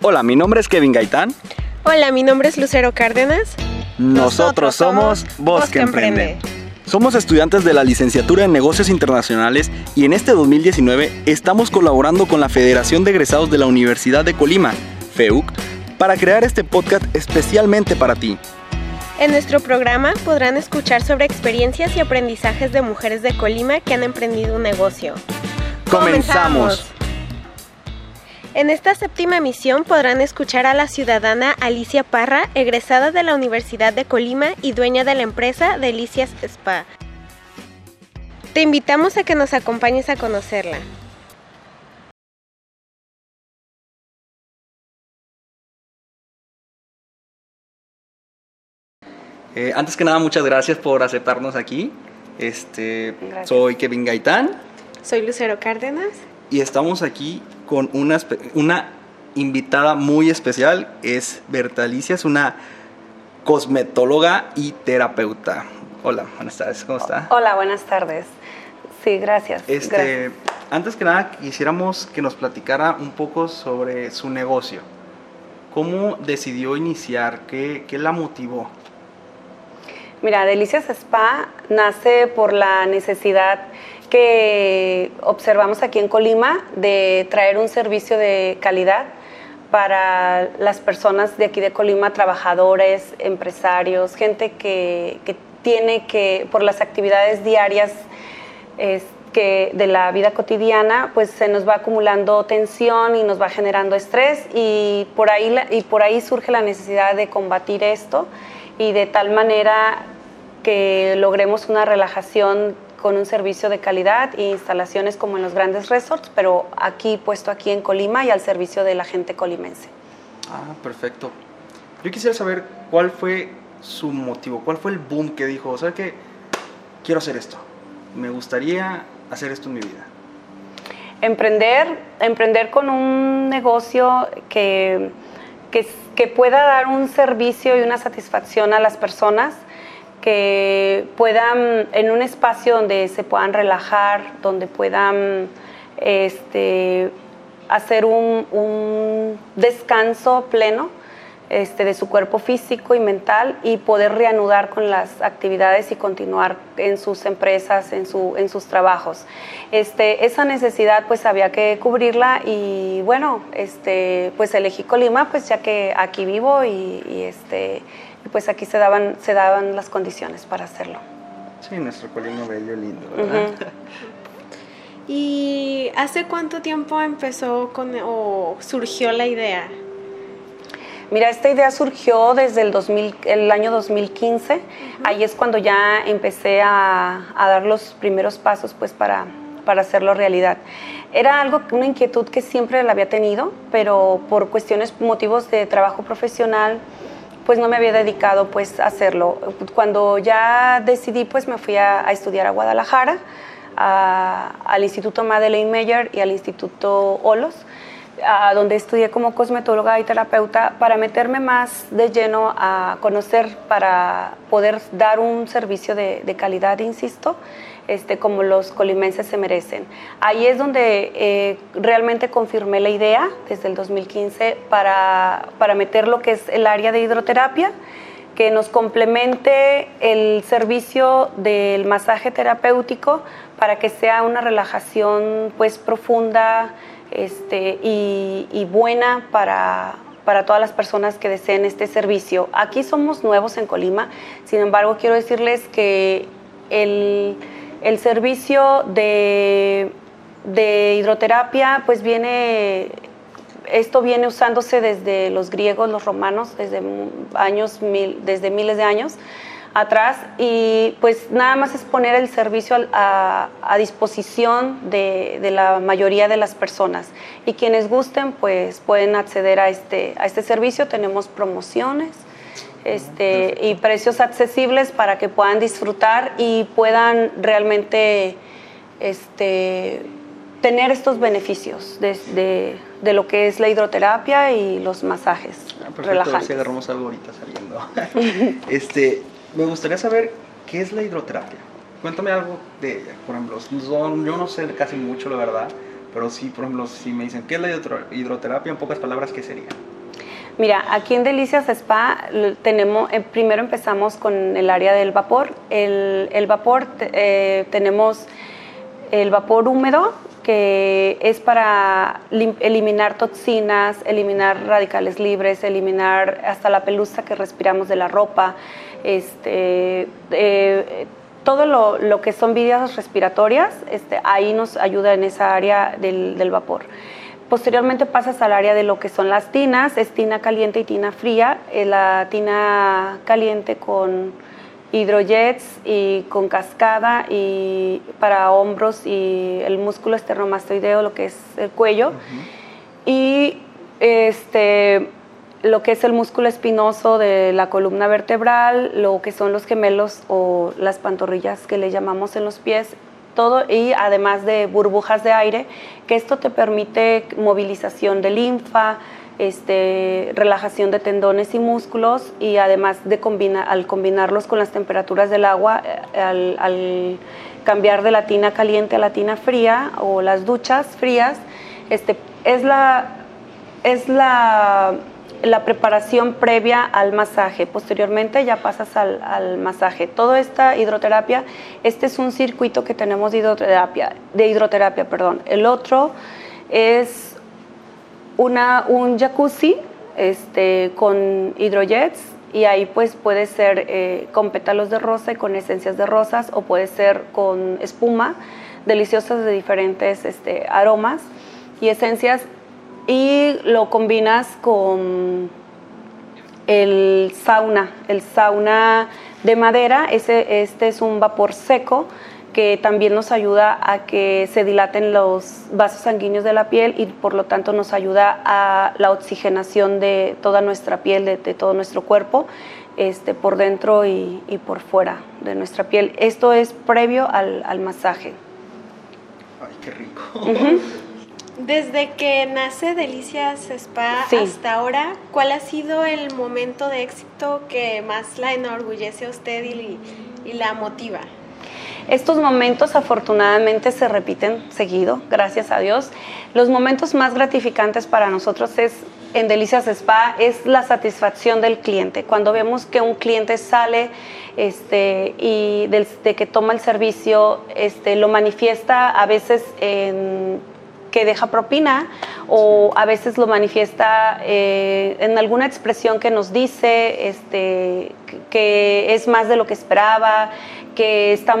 Hola, mi nombre es Kevin Gaitán. Hola, mi nombre es Lucero Cárdenas. Nosotros, somos Bosque Emprende. Somos estudiantes de la licenciatura en Negocios Internacionales y en este 2019 estamos colaborando con la Federación de Egresados de la Universidad de Colima, FEUC, para crear este podcast especialmente para ti. En nuestro programa podrán escuchar sobre experiencias y aprendizajes de mujeres de Colima que han emprendido un negocio. ¡Comenzamos! En esta séptima emisión podrán escuchar a la ciudadana Alicia Parra, egresada de la Universidad de Colima y dueña de la empresa Delicias Spa. Te invitamos a que nos acompañes a conocerla. Eh, antes que nada, muchas gracias por aceptarnos aquí. Este, Gracias. soy Kevin Gaitán Soy Lucero Cárdenas. Y estamos aquí con una, una invitada muy especial. Es Berta Alicia, es una cosmetóloga y terapeuta. Hola, buenas tardes, ¿cómo está? Hola, buenas tardes. Sí, gracias. Este, gracias. antes que nada, quisiéramos que nos platicara un poco sobre su negocio. ¿Cómo decidió iniciar? ¿Qué, qué la motivó? Mira, Delicias Spa nace por la necesidad que observamos aquí en Colima de traer un servicio de calidad para las personas de aquí de Colima, trabajadores, empresarios, gente que, que tiene que, por las actividades diarias es que de la vida cotidiana, pues se nos va acumulando tensión y nos va generando estrés y por ahí, y por ahí surge la necesidad de combatir esto y de tal manera que logremos una relajación con un servicio de calidad e instalaciones como en los grandes resorts, pero aquí puesto aquí en Colima y al servicio de la gente colimense. Ah, perfecto. Yo quisiera saber cuál fue su motivo, cuál fue el boom que dijo, ¿sabe qué? Quiero hacer esto. Me gustaría hacer esto en mi vida. Emprender, emprender con un negocio que, que, que pueda dar un servicio y una satisfacción a las personas, que puedan, en un espacio donde se puedan relajar, donde puedan este, hacer un, descanso pleno este, de su cuerpo físico y mental y poder reanudar con las actividades y continuar en sus empresas, en, su, en sus trabajos. Este, esa necesidad pues había que cubrirla y bueno, este, pues elegí Colima pues ya que aquí vivo y, y, este, y, pues aquí se daban, se daban las condiciones para hacerlo. Sí, nuestro colino bello lindo, ¿verdad? ¿Y hace cuánto tiempo empezó con o surgió la idea? Mira, esta idea surgió desde el, 2000, el año 2015. Ahí es cuando ya empecé a, a dar los primeros pasos pues, para, para hacerlo realidad. Era algo, una inquietud que siempre la había tenido, pero por cuestiones, motivos de trabajo profesional, pues no me había dedicado pues a hacerlo. Cuando ya decidí, pues me fui a, estudiar a Guadalajara, al Instituto Madeleine Meyer y al Instituto Olos donde estudié como cosmetóloga y terapeuta para meterme más de lleno a conocer, para poder dar un servicio de, de calidad, insisto, este, como los colimenses se merecen. Ahí es donde eh, realmente confirmé la idea desde el 2015 para, para meter lo que es el área de hidroterapia, que nos complemente el servicio del masaje terapéutico para que sea una relajación pues profunda, este, y, y buena para, para todas las personas que deseen este servicio. Aquí somos nuevos en Colima, sin embargo quiero decirles que el, el servicio de, de hidroterapia pues viene esto viene usándose desde los griegos, los romanos, desde años mil, desde miles de años atrás. Y pues nada más es poner el servicio a, a, disposición de, de, la mayoría de las personas. Y quienes gusten pues pueden acceder a este, a este servicio, tenemos promociones este, y precios accesibles para que puedan disfrutar y puedan realmente este, tener estos beneficios de, de, de, lo que es la hidroterapia y los masajes ah, perfecto, relajantes. Si agarramos algo ahorita saliendo. este, me gustaría saber qué es la hidroterapia. Cuéntame algo de ella. Por ejemplo, yo no sé casi mucho, la verdad, pero sí, por ejemplo, si me dicen, ¿qué es la hidroterapia? En pocas palabras, ¿qué sería? Mira, aquí en Delicias Spa tenemos, eh, primero empezamos con el área del vapor. El, vapor, eh, tenemos el vapor húmedo, que es para eliminar toxinas, eliminar radicales libres, eliminar hasta la pelusa que respiramos de la ropa, este, eh, todo lo, que son vías respiratorias, este, ahí nos ayuda en esa área del, del vapor. Posteriormente pasas al área de lo que son las tinas, es tina caliente y tina fría. Eh, la tina caliente con hidrojets y con cascada y para hombros y el músculo esternomastoideo, lo que es el cuello. Y este, lo que es el músculo espinoso de la columna vertebral, lo que son los gemelos o las pantorrillas que le llamamos en los pies todo y además de burbujas de aire, que esto te permite movilización de linfa, este, relajación de tendones y músculos y además de combinar, al combinarlos con las temperaturas del agua, eh, al, cambiar de la tina caliente a la tina fría o las duchas frías, este, es la, es la la preparación previa al masaje. Posteriormente ya pasas al, masaje. Toda esta hidroterapia, este es un circuito que tenemos de hidroterapia, de hidroterapia perdón. El otro es una, un jacuzzi este, con hidrojets y ahí pues puede ser eh, con pétalos de rosa y con esencias de rosas o puede ser con espuma, deliciosas de diferentes este, aromas y esencias y lo combinas con el sauna, el sauna de madera, ese, este es un vapor seco que también nos ayuda a que se dilaten los vasos sanguíneos de la piel y por lo tanto nos ayuda a la oxigenación de toda nuestra piel, de, todo nuestro cuerpo, este, por dentro y, por fuera de nuestra piel. Esto es previo al, masaje. Ay, qué rico. Desde que nace Delicias Spa hasta ahora, ¿cuál ha sido el momento de éxito que más la enorgullece a usted y, la motiva? Estos momentos afortunadamente se repiten seguido, gracias a Dios. Los momentos más gratificantes para nosotros es en Delicias Spa es la satisfacción del cliente. Cuando vemos que un cliente sale este, y de, que toma el servicio, este, lo manifiesta a veces en que deja propina o a veces lo manifiesta eh, en alguna expresión que nos dice este, que es más de lo que esperaba, que está,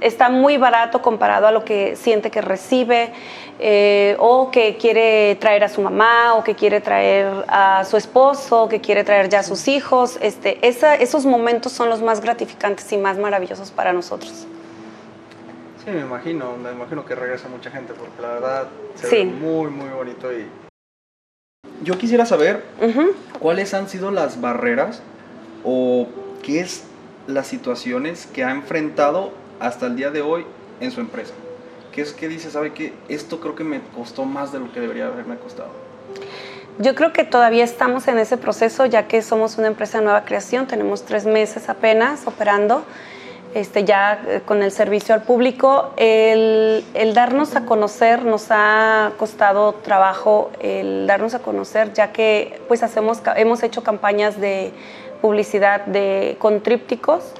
está muy barato comparado a lo que siente que recibe. Eh, o que quiere traer a su mamá, o que quiere traer a su esposo, o que quiere traer ya a sus hijos. Este, esos momentos son los más gratificantes y más maravillosos para nosotros. Sí, me imagino, me imagino que regresa mucha gente porque la verdad se ve muy, muy bonito y... Yo quisiera saber cuáles han sido las barreras o qué es las situaciones que ha enfrentado hasta el día de hoy en su empresa. ¿Qué es que dice, sabe que esto creo que me costó más de lo que debería haberme costado? Yo creo que todavía estamos en ese proceso, ya que somos una empresa de nueva creación, tenemos tres meses apenas operando este, ya eh, con el servicio al público. El, darnos a conocer nos ha costado trabajo, el darnos a conocer, ya que pues hacemos, hemos hecho campañas de publicidad de, con trípticos,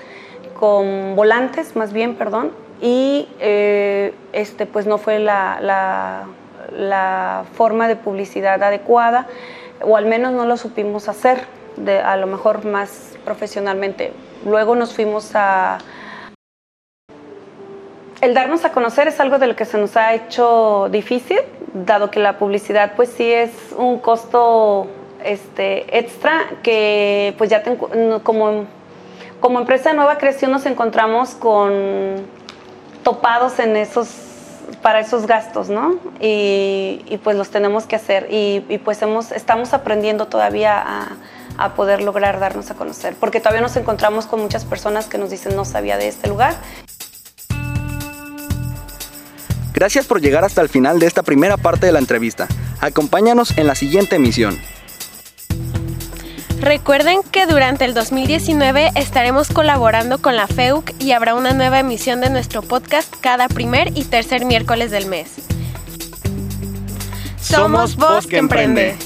con volantes más bien, perdón, y eh, este, pues no fue la, la, forma de publicidad adecuada, o al menos no lo supimos hacer, a lo mejor más profesionalmente. Luego nos fuimos a, el darnos a conocer es algo de lo que se nos ha hecho difícil, dado que la publicidad pues sí es un costo este, extra que pues ya como, como empresa de nueva creación nos encontramos con topados en esos para esos gastos, ¿no? Y, pues los tenemos que hacer y, pues hemos, estamos aprendiendo todavía a poder lograr darnos a conocer, porque todavía nos encontramos con muchas personas que nos dicen no sabía de este lugar Gracias por llegar hasta el final de esta primera parte de la entrevista. Acompáñanos en la siguiente emisión. Recuerden que durante el 2019 estaremos colaborando con la FEUC y habrá una nueva emisión de nuestro podcast cada primer y tercer miércoles del mes. Somos Voz que Emprende.